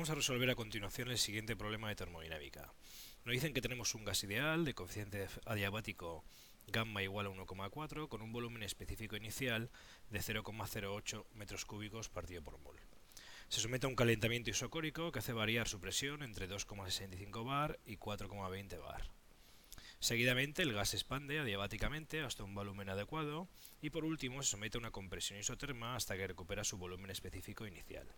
Vamos a resolver a continuación el siguiente problema de termodinámica. Nos dicen que tenemos un gas ideal de coeficiente adiabático gamma igual a 1,4 con un volumen específico inicial de 0,08 metros cúbicos partido por mol. Se somete a un calentamiento isocórico que hace variar su presión entre 2,65 bar y 4,20 bar. Seguidamente el gas se expande adiabáticamente hasta un volumen adecuado y por último se somete a una compresión isoterma hasta que recupera su volumen específico inicial.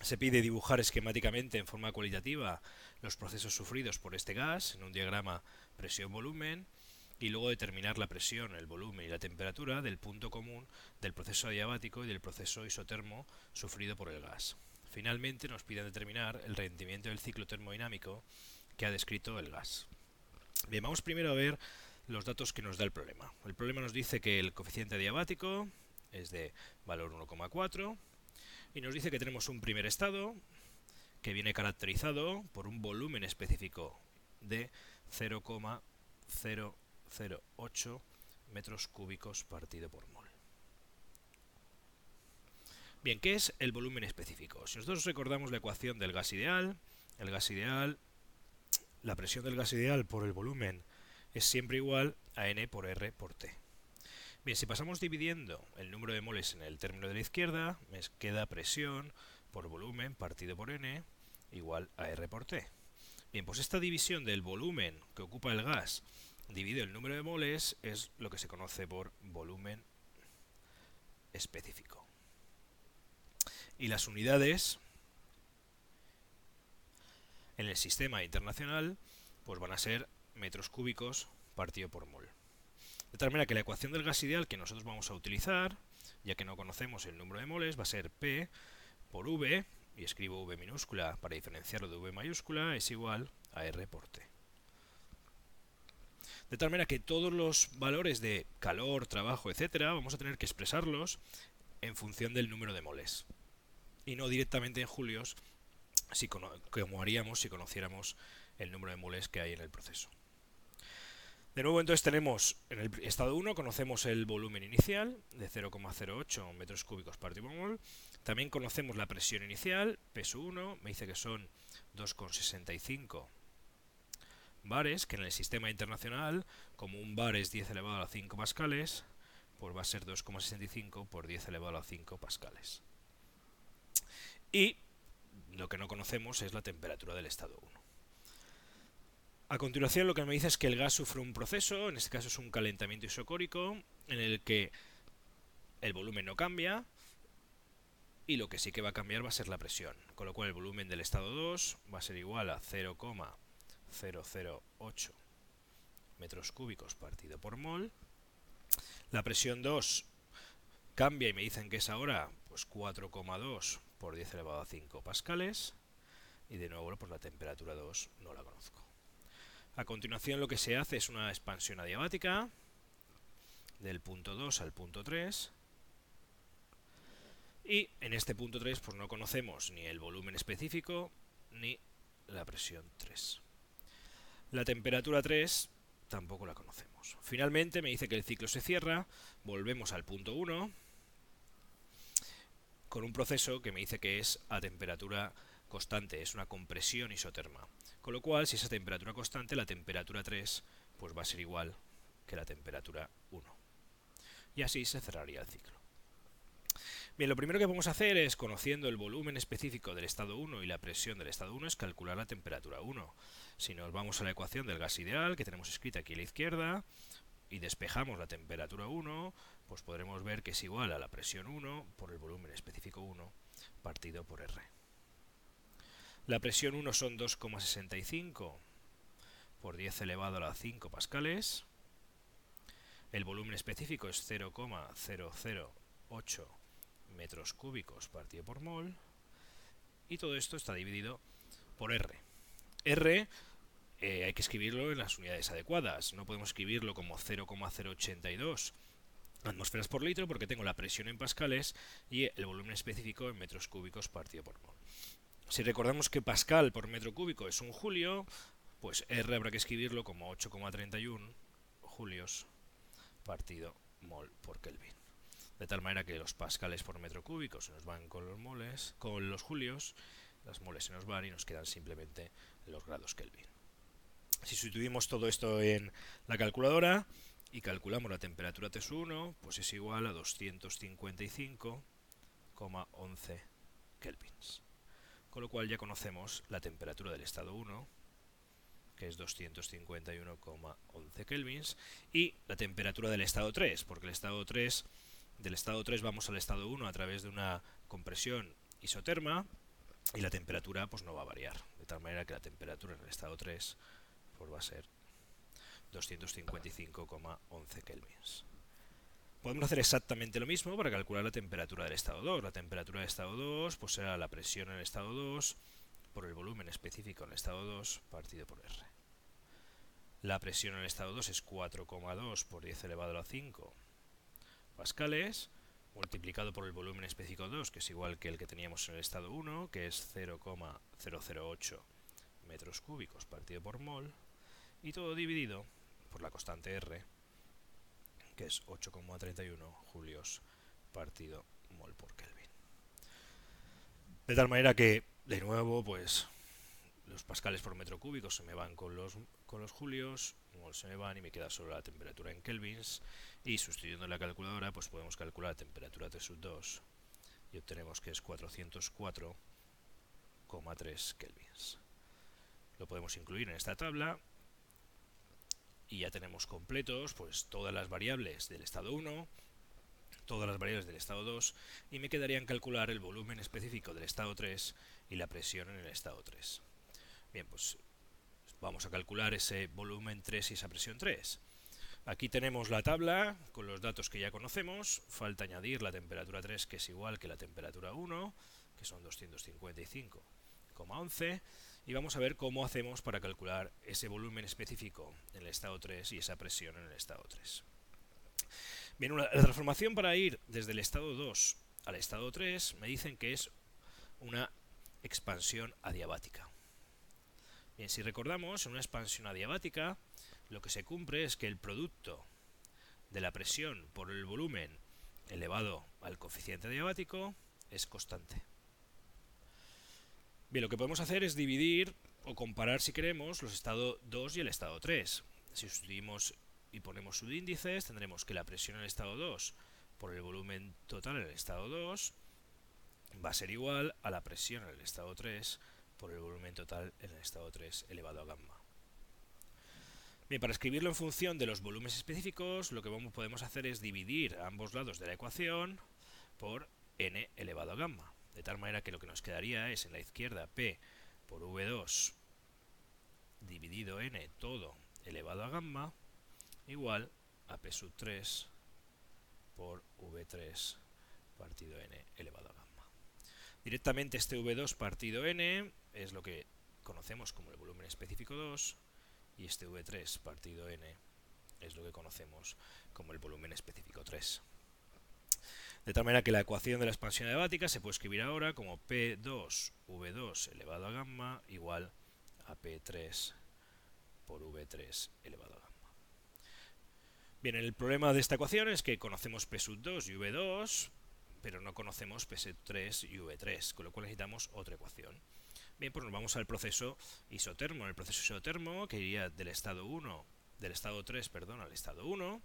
Se pide dibujar esquemáticamente en forma cualitativa los procesos sufridos por este gas en un diagrama presión-volumen y luego determinar la presión, el volumen y la temperatura del punto común del proceso adiabático y del proceso isotermo sufrido por el gas. Finalmente nos piden determinar el rendimiento del ciclo termodinámico que ha descrito el gas. Bien, vamos primero a ver los datos que nos da el problema. El problema nos dice que el coeficiente adiabático es de valor 1,4, y nos dice que tenemos un primer estado que viene caracterizado por un volumen específico de 0,008 metros cúbicos partido por mol. Bien, ¿qué es el volumen específico? Si nosotros recordamos la ecuación del gas ideal, el gas ideal, la presión del gas ideal por el volumen es siempre igual a n por r por t. Bien, si pasamos dividiendo el número de moles en el término de la izquierda, me queda presión por volumen partido por n igual a R por T. Bien, pues esta división del volumen que ocupa el gas dividido el número de moles es lo que se conoce por volumen específico. Y las unidades en el sistema internacional pues van a ser metros cúbicos partido por mol. De tal manera que la ecuación del gas ideal que nosotros vamos a utilizar, ya que no conocemos el número de moles, va a ser P por V, y escribo V minúscula para diferenciarlo de V mayúscula, es igual a R por T. De tal manera que todos los valores de calor, trabajo, etcétera, vamos a tener que expresarlos en función del número de moles. Y no directamente en julios, como haríamos si conociéramos el número de moles que hay en el proceso. De nuevo entonces tenemos en el estado 1 conocemos el volumen inicial de 0,08 metros cúbicos por mol. También conocemos la presión inicial, peso 1, me dice que son 2,65 bares, que en el sistema internacional, como un bar es 10 elevado a 5 pascales, pues va a ser 2,65 por 10 elevado a 5 pascales. Y lo que no conocemos es la temperatura del estado 1. A continuación lo que me dice es que el gas sufre un proceso, en este caso es un calentamiento isocórico, en el que el volumen no cambia y lo que sí que va a cambiar va a ser la presión, con lo cual el volumen del estado 2 va a ser igual a 0,008 metros cúbicos partido por mol. La presión 2 cambia y me dicen que es ahora pues 4,2 por 10 elevado a 5 pascales y de nuevo pues la temperatura 2 no la conozco. A continuación lo que se hace es una expansión adiabática del punto 2 al punto 3 y en este punto 3 pues no conocemos ni el volumen específico ni la presión 3. La temperatura 3 tampoco la conocemos. Finalmente me dice que el ciclo se cierra, volvemos al punto 1 con un proceso que me dice que es a temperatura constante, es una compresión isoterma. Con lo cual, si esa temperatura constante, la temperatura 3 pues va a ser igual que la temperatura 1. Y así se cerraría el ciclo. Bien, lo primero que vamos a hacer es, conociendo el volumen específico del estado 1 y la presión del estado 1, es calcular la temperatura 1. Si nos vamos a la ecuación del gas ideal, que tenemos escrita aquí a la izquierda, y despejamos la temperatura 1, pues podremos ver que es igual a la presión 1 por el volumen específico 1 partido por R. La presión 1 son 2,65 por 10 elevado a la 5 pascales. El volumen específico es 0,008 metros cúbicos partido por mol. Y todo esto está dividido por R. R eh, hay que escribirlo en las unidades adecuadas. No podemos escribirlo como 0,082 atmósferas por litro porque tengo la presión en pascales y el volumen específico en metros cúbicos partido por mol. Si recordamos que Pascal por metro cúbico es un julio, pues R habrá que escribirlo como 8,31 julios partido mol por Kelvin. De tal manera que los pascales por metro cúbico se nos van con los moles, con los julios, las moles se nos van y nos quedan simplemente los grados Kelvin. Si sustituimos todo esto en la calculadora y calculamos la temperatura T1, pues es igual a 255,11 kelvins. Con lo cual ya conocemos la temperatura del estado 1, que es 251,11 kelvins, y la temperatura del estado 3, porque el estado 3, del estado 3 vamos al estado 1 a través de una compresión isoterma, y la temperatura pues no va a variar, de tal manera que la temperatura en el estado 3 pues, va a ser 255,11 kelvins. Podemos hacer exactamente lo mismo para calcular la temperatura del estado 2. La temperatura del estado 2 pues será la presión en el estado 2 por el volumen específico en el estado 2 partido por R. La presión en el estado 2 es 4,2 por 10 elevado a la 5 pascales, multiplicado por el volumen específico 2, que es igual que el que teníamos en el estado 1, que es 0,008 metros cúbicos partido por mol, y todo dividido por la constante R, que es 8,31 julios partido mol por Kelvin. De tal manera que, de nuevo, pues los pascales por metro cúbico se me van con los, con los julios, mol se me van y me queda solo la temperatura en kelvins y sustituyendo la calculadora pues podemos calcular la temperatura T sub 2 y obtenemos que es 404,3 kelvins. Lo podemos incluir en esta tabla y ya tenemos completos pues todas las variables del estado 1, todas las variables del estado 2 y me quedarían calcular el volumen específico del estado 3 y la presión en el estado 3. Bien, pues vamos a calcular ese volumen 3 y esa presión 3. Aquí tenemos la tabla con los datos que ya conocemos, falta añadir la temperatura 3 que es igual que la temperatura 1, que son 255,11 y vamos a ver cómo hacemos para calcular ese volumen específico en el estado 3 y esa presión en el estado 3. Bien, la transformación para ir desde el estado 2 al estado 3 me dicen que es una expansión adiabática. Bien, si recordamos, en una expansión adiabática lo que se cumple es que el producto de la presión por el volumen elevado al coeficiente adiabático es constante. Bien, lo que podemos hacer es dividir o comparar, si queremos, los estados 2 y el estado 3. Si sustituimos y ponemos subíndices, tendremos que la presión en el estado 2 por el volumen total en el estado 2 va a ser igual a la presión en el estado 3 por el volumen total en el estado 3 elevado a gamma. Bien, para escribirlo en función de los volúmenes específicos, lo que podemos hacer es dividir ambos lados de la ecuación por n elevado a gamma. De tal manera que lo que nos quedaría es en la izquierda P por V2 dividido n todo elevado a gamma igual a P sub 3 por V3 partido n elevado a gamma. Directamente este V2 partido n es lo que conocemos como el volumen específico 2 y este V3 partido n es lo que conocemos como el volumen específico 3. De tal manera que la ecuación de la expansión adiabática se puede escribir ahora como P2V2 elevado a gamma igual a P3 por V3 elevado a gamma. Bien, el problema de esta ecuación es que conocemos P 2 y V2, pero no conocemos P 3 y V3, con lo cual necesitamos otra ecuación. Bien, pues nos vamos al proceso isotermo. El proceso isotermo, que iría del estado 1, del estado 3, perdón, al estado 1,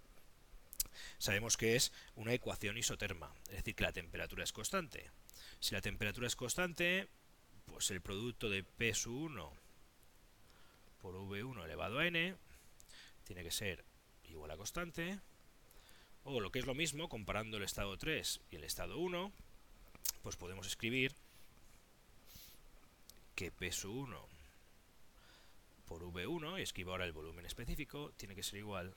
sabemos que es una ecuación isoterma, es decir, que la temperatura es constante. Si la temperatura es constante, pues el producto de P1 por V1 elevado a n tiene que ser igual a constante, o lo que es lo mismo, comparando el estado 3 y el estado 1, pues podemos escribir que P1 por V1, y escribo ahora el volumen específico, tiene que ser igual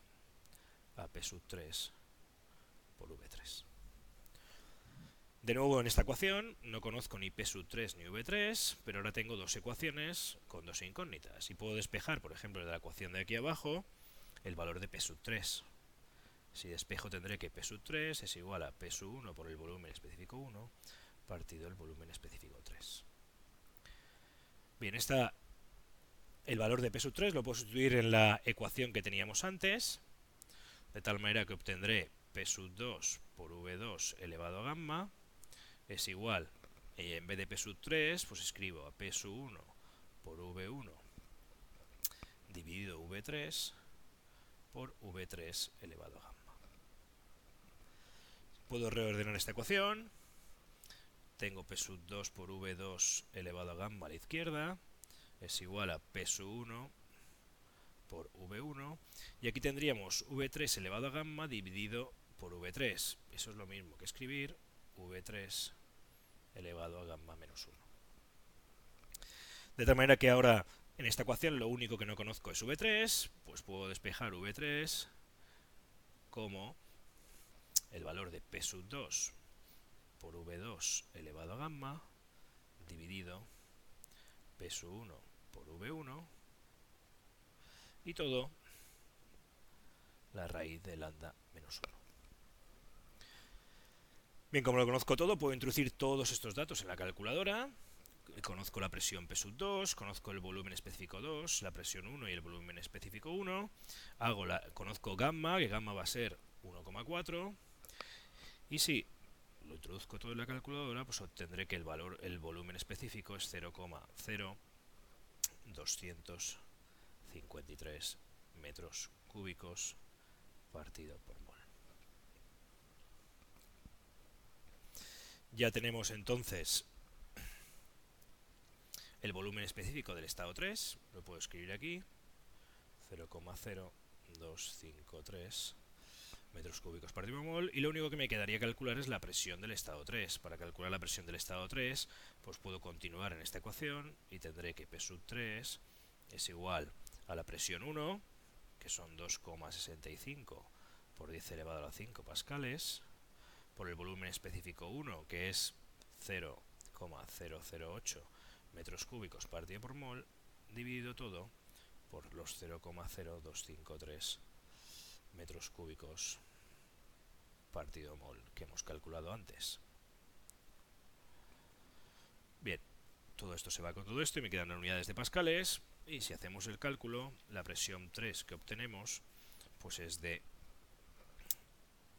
a P sub 3 por V3. De nuevo en esta ecuación no conozco ni P sub 3 ni V3, pero ahora tengo dos ecuaciones con dos incógnitas. Y puedo despejar, por ejemplo, de la ecuación de aquí abajo, el valor de P sub 3. Si despejo tendré que P sub 3 es igual a P sub 1 por el volumen específico 1 partido el volumen específico 3. Bien, esta, el valor de P sub 3 lo puedo sustituir en la ecuación que teníamos antes, de tal manera que obtendré P sub 2 por V2 elevado a gamma es igual en vez de P sub 3, pues escribo a P sub 1 por V1 dividido V3 por V3 elevado a gamma. Puedo reordenar esta ecuación. Tengo P sub 2 por V2 elevado a gamma a la izquierda. Es igual a P sub 1 por V1. Y aquí tendríamos V3 elevado a gamma dividido por V3. Eso es lo mismo que escribir V3 elevado a gamma menos 1. De tal manera que ahora en esta ecuación lo único que no conozco es V3, pues puedo despejar V3 como el valor de P sub 2 por V2 elevado a gamma dividido P sub 1 por V1 y todo la raíz de lambda menos 1. Bien, como lo conozco todo, puedo introducir todos estos datos en la calculadora. Conozco la presión P sub 2, conozco el volumen específico 2, la presión 1 y el volumen específico 1. Hago la, conozco gamma, que gamma va a ser 1,4. Y si lo introduzco todo en la calculadora, pues obtendré que el valor, el volumen específico es 0,0253 metros cúbicos partido por mol. Ya tenemos entonces el volumen específico del estado 3, lo puedo escribir aquí, 0,0253 metros cúbicos por mol, y lo único que me quedaría calcular es la presión del estado 3. Para calcular la presión del estado 3, pues puedo continuar en esta ecuación y tendré que P sub 3 es igual a la presión 1, que son 2,65 por 10 elevado a la 5 pascales, por el volumen específico 1, que es 0,008 metros cúbicos partido por mol, dividido todo por los 0,0253 metros cúbicos partido mol que hemos calculado antes. Bien, todo esto se va con todo esto y me quedan unidades de pascales. Y si hacemos el cálculo, la presión 3 que obtenemos pues es de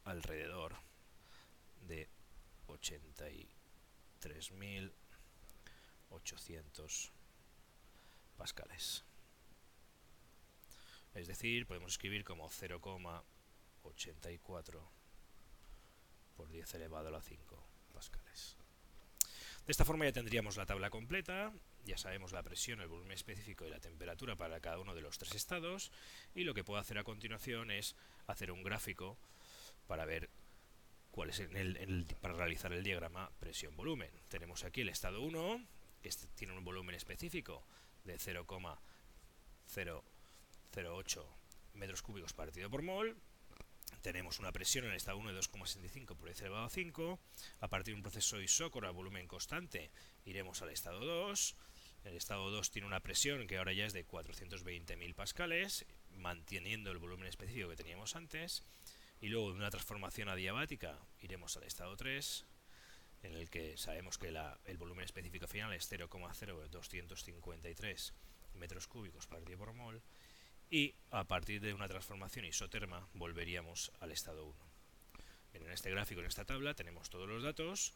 alrededor de 83.800 pascales. Es decir, podemos escribir como 0,84 por 10 elevado a la 5 pascales. De esta forma ya tendríamos la tabla completa, ya sabemos la presión, el volumen específico y la temperatura para cada uno de los tres estados, y lo que puedo hacer a continuación es hacer un gráfico para ver cuál es el, para realizar el diagrama presión-volumen. Tenemos aquí el estado 1, que este tiene un volumen específico de 0,008 metros cúbicos partido por mol. Tenemos una presión en el estado 1 de 2,65 por 10 elevado a 5. A partir de un proceso isócoro a volumen constante iremos al estado 2. El estado 2 tiene una presión que ahora ya es de 420.000 pascales, manteniendo el volumen específico que teníamos antes. Y luego de una transformación adiabática iremos al estado 3 en el que sabemos que el volumen específico final es 0,0253 metros cúbicos partido por mol y a partir de una transformación isoterma volveríamos al estado 1. en este gráfico, en esta tabla, tenemos todos los datos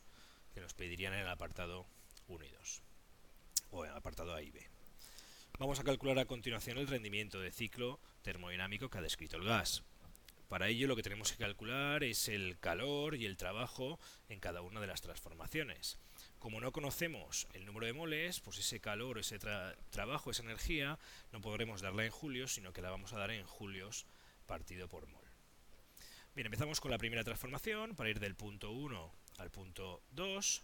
que nos pedirían en el apartado 1 y 2, o en apartado A y B. Vamos a calcular a continuación el rendimiento de ciclo termodinámico que ha descrito el gas. Para ello lo que tenemos que calcular es el calor y el trabajo en cada una de las transformaciones. Como no conocemos el número de moles, pues ese calor, ese trabajo, esa energía, no podremos darla en julios, sino que la vamos a dar en julios partido por mol. Bien, empezamos con la primera transformación. Para ir del punto 1 al punto 2,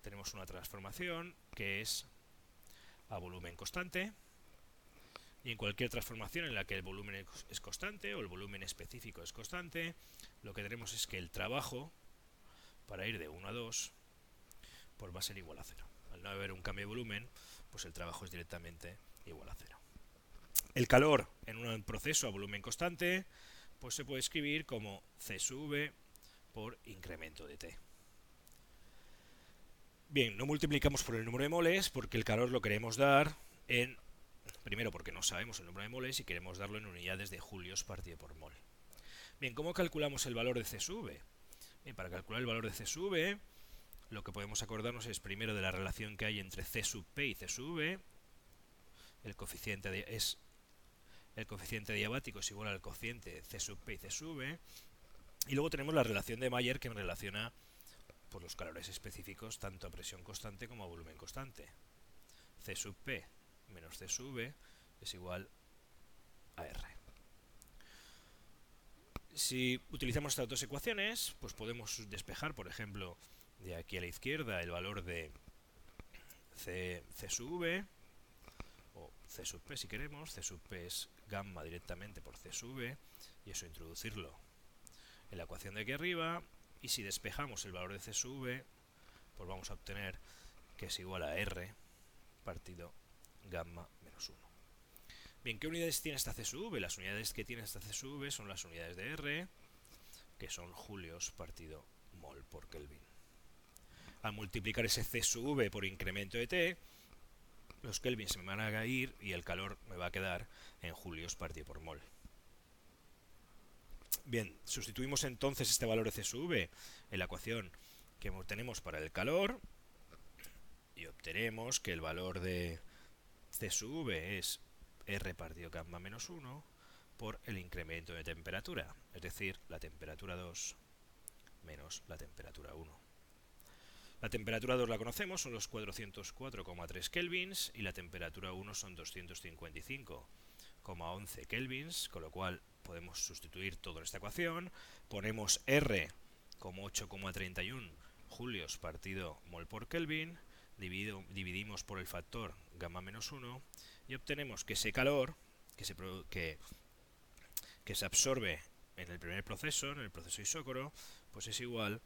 tenemos una transformación que es a volumen constante y en cualquier transformación en la que el volumen es constante o el volumen específico es constante, lo que tenemos es que el trabajo, para ir de 1 a 2, pues va a ser igual a 0. Al no haber un cambio de volumen, pues el trabajo es directamente igual a 0. El calor en un proceso a volumen constante, pues se puede escribir como C sub por incremento de T. Bien, no multiplicamos por el número de moles porque el calor lo queremos dar en Primero porque no sabemos el número de moles y queremos darlo en unidades de julios partido por mol. Bien, ¿cómo calculamos el valor de C sub? Bien, para calcular el valor de C sub lo que podemos acordarnos es primero de la relación que hay entre C sub P y C sub. El coeficiente es el coeficiente diabático es igual al cociente C sub P y C sub. Y luego tenemos la relación de Mayer que relaciona por los calores específicos tanto a presión constante como a volumen constante. C sub P menos C sub V es igual a R. Si utilizamos estas dos ecuaciones, pues podemos despejar, por ejemplo, de aquí a la izquierda el valor de C, C sub V, o C sub P si queremos, C sub P es gamma directamente por C sub V, y eso introducirlo en la ecuación de aquí arriba, y si despejamos el valor de C sub V, pues vamos a obtener que es igual a R partido gamma menos 1. Bien, ¿qué unidades tiene esta CSV? Las unidades que tiene esta CSV son las unidades de R, que son julios partido mol por Kelvin. Al multiplicar ese CSV por incremento de T, los Kelvin se me van a ir y el calor me va a quedar en julios partido por mol. Bien, sustituimos entonces este valor de CSV en la ecuación que obtenemos para el calor y obtenemos que el valor de CSV es R partido gamma menos 1 por el incremento de temperatura, es decir, la temperatura 2 menos la temperatura 1. La temperatura 2 la conocemos, son los 404,3 kelvins y la temperatura 1 son 255,11 kelvins, con lo cual podemos sustituir todo en esta ecuación. Ponemos R como 8,31 julios partido mol por Kelvin, dividimos por el factor gamma menos 1 y obtenemos que ese calor que se, que, que se absorbe en el primer proceso, en el proceso isócoro, pues es igual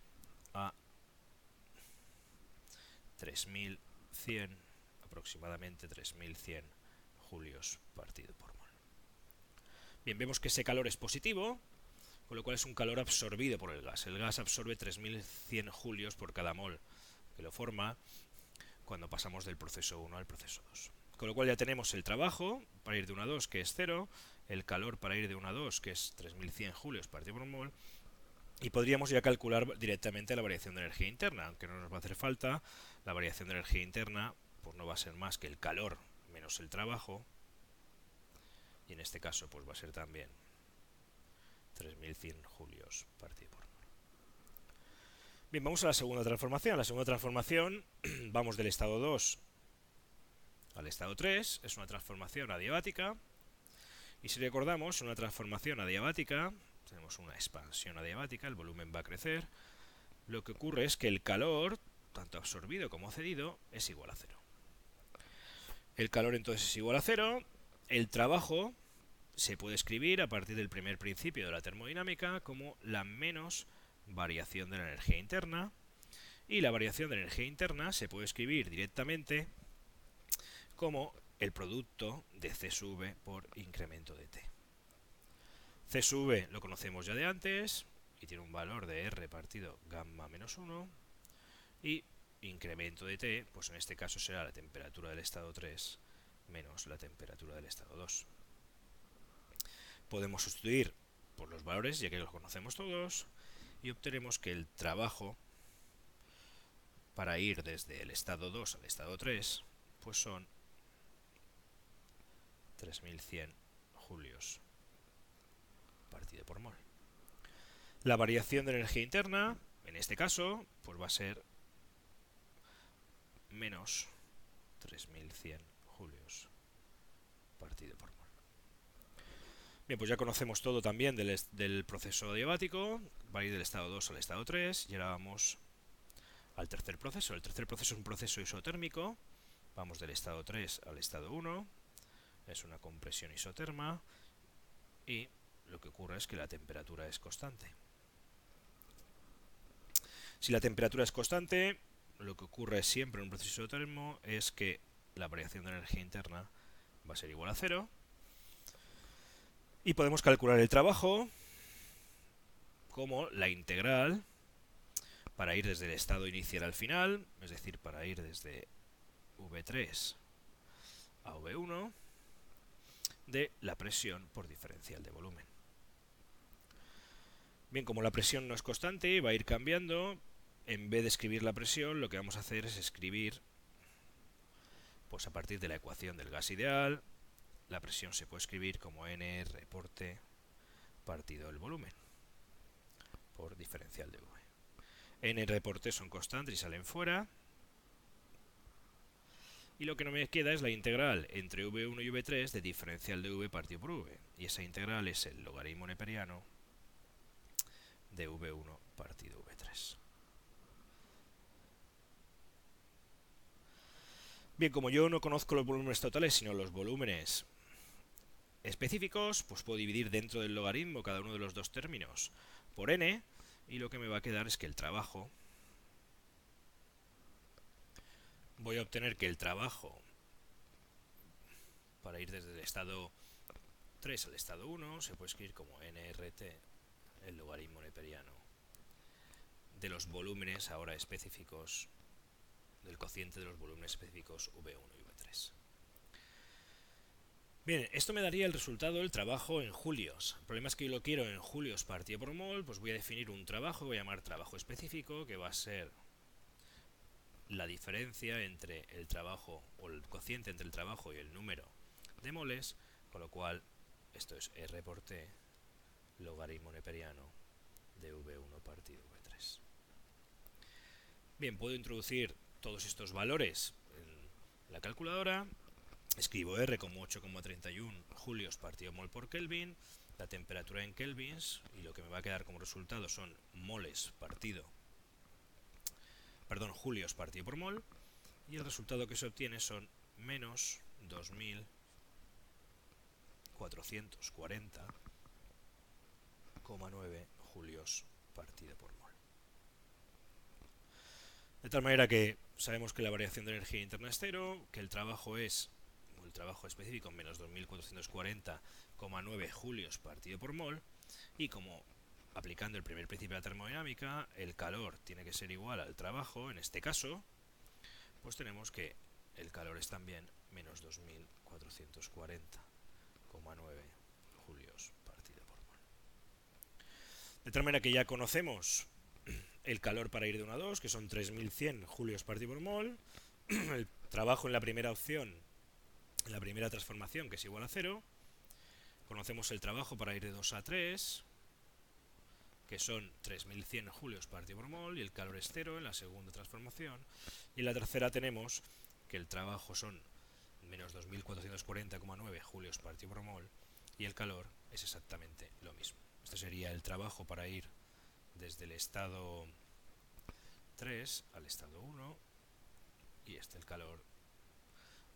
a 3100, aproximadamente 3100 julios partido por. Bien, vemos que ese calor es positivo, con lo cual es un calor absorbido por el gas. El gas absorbe 3100 julios por cada mol que lo forma cuando pasamos del proceso 1 al proceso 2. Con lo cual ya tenemos el trabajo para ir de 1 a 2, que es 0, el calor para ir de 1 a 2, que es 3100 julios partido por mol, y podríamos ya calcular directamente la variación de energía interna, aunque no nos va a hacer falta, la variación de energía interna pues no va a ser más que el calor menos el trabajo, en este caso pues va a ser también 3100 julios partido por. Bien, vamos a la segunda transformación. La segunda transformación, vamos del estado 2 al estado 3, es una transformación adiabática. Y si recordamos, una transformación adiabática, tenemos una expansión adiabática, el volumen va a crecer. Lo que ocurre es que el calor, tanto absorbido como cedido, es igual a cero. El calor entonces es igual a cero. El trabajo se puede escribir a partir del primer principio de la termodinámica como la menos variación de la energía interna. Y la variación de la energía interna se puede escribir directamente como el producto de C sub por incremento de T. C sub lo conocemos ya de antes y tiene un valor de R partido gamma menos 1 y incremento de T, pues en este caso será la temperatura del estado 3 menos la temperatura del estado 2. Podemos sustituir por los valores, ya que los conocemos todos, y obtenemos que el trabajo para ir desde el estado 2 al estado 3, pues son 3100 julios partido por mol. La variación de energía interna, en este caso, pues va a ser menos 3100 julios partido por mol. Bien, pues ya conocemos todo también del, proceso adiabático, va a ir del estado 2 al estado 3, y ahora vamos al tercer proceso. El tercer proceso es un proceso isotérmico, vamos del estado 3 al estado 1, es una compresión isoterma y lo que ocurre es que la temperatura es constante. Si la temperatura es constante, lo que ocurre siempre en un proceso isotermo es que la variación de energía interna va a ser igual a cero y podemos calcular el trabajo como la integral para ir desde el estado inicial al final, es decir, para ir desde V3 a V1, de la presión por diferencial de volumen. Bien, como la presión no es constante, va a ir cambiando, en vez de escribir la presión, lo que vamos a hacer es escribir, pues a partir de la ecuación del gas ideal, la presión se puede escribir como NR por T partido el volumen por diferencial de V. NR por T son constantes y salen fuera. Y lo que no me queda es la integral entre V1 y V3 de diferencial de V partido por V. Y esa integral es el logaritmo neperiano de V1 partido V3. Bien, como yo no conozco los volúmenes totales, sino los volúmenes específicos, pues puedo dividir dentro del logaritmo cada uno de los dos términos por n, y lo que me va a quedar es que el trabajo, voy a obtener que el trabajo, para ir desde el estado 3 al estado 1, se puede escribir como nrt, el logaritmo neperiano, de los volúmenes ahora específicos, del cociente de los volúmenes específicos V1 y V3. Bien, esto me daría el resultado del trabajo en julios. El problema es que yo lo quiero en julios partido por mol, pues voy a definir un trabajo, voy a llamar trabajo específico, que va a ser la diferencia entre el trabajo, o el cociente entre el trabajo y el número de moles, con lo cual esto es R por T, logaritmo neperiano de V1 partido V3. Bien, puedo introducir todos estos valores en la calculadora Escribo R como 8,31 julios partido mol por Kelvin, la temperatura en kelvins, y lo que me va a quedar como resultado son moles partido, perdón, julios partido por mol, y el resultado que se obtiene son menos 2440,9 julios partido por mol. De tal manera que sabemos que la variación de energía interna es cero, que el trabajo es trabajo específico menos 2440,9 julios partido por mol y como aplicando el primer principio de la termodinámica el calor tiene que ser igual al trabajo en este caso pues tenemos que el calor es también menos 2440,9 julios partido por mol. De tal manera que ya conocemos el calor para ir de 1 a 2 que son 3100 julios partido por mol el trabajo en la primera opción la primera transformación, que es igual a 0. Conocemos el trabajo para ir de 2 a 3, que son 3100 julios partido por mol, y el calor es 0 en la segunda transformación. Y en la tercera tenemos que el trabajo son menos 2440,9 julios partido por mol, y el calor es exactamente lo mismo. Este sería el trabajo para ir desde el estado 3 al estado 1, y este el calor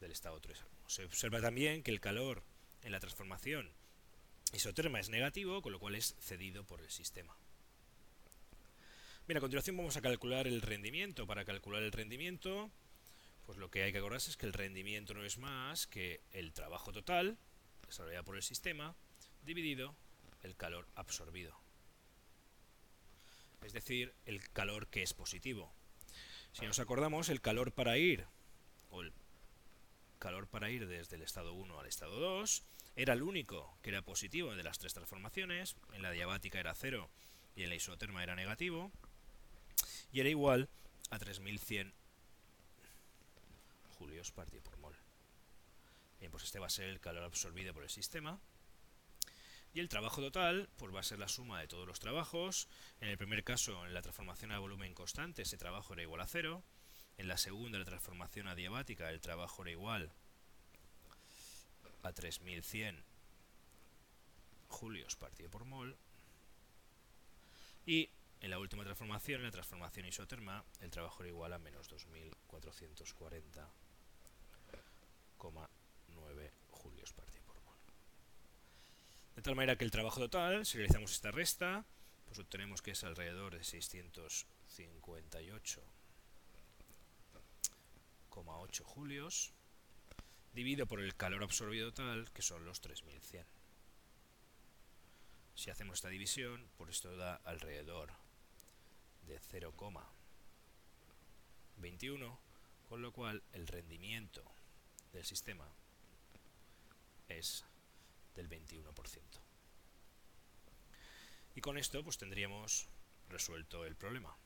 del estado 3 Se observa también que el calor en la transformación isoterma es negativo, con lo cual es cedido por el sistema. Bien, a continuación vamos a calcular el rendimiento. Para calcular el rendimiento, pues lo que hay que acordarse es que el rendimiento no es más que el trabajo total, desarrollado por el sistema, dividido el calor absorbido. Es decir, el calor que es positivo. Si nos acordamos, el calor para ir, o el calor para ir desde el estado 1 al estado 2, era el único que era positivo de las tres transformaciones, en la diabática era 0 y en la isoterma era negativo, y era igual a 3100 julios partido por mol. Bien, pues este va a ser el calor absorbido por el sistema. Y el trabajo total pues va a ser la suma de todos los trabajos. En el primer caso, en la transformación a volumen constante, ese trabajo era igual a 0. En la segunda, la transformación adiabática, el trabajo era igual a 3100 julios partido por mol. Y en la última transformación, en la transformación isoterma, el trabajo era igual a menos 2440,9 julios partido por mol. De tal manera que el trabajo total, si realizamos esta resta, pues obtenemos que es alrededor de 658 8 julios, dividido por el calor absorbido total, que son los 3100. Si hacemos esta división, por esto da alrededor de 0,21, con lo cual el rendimiento del sistema es del 21%. Y con esto pues tendríamos resuelto el problema.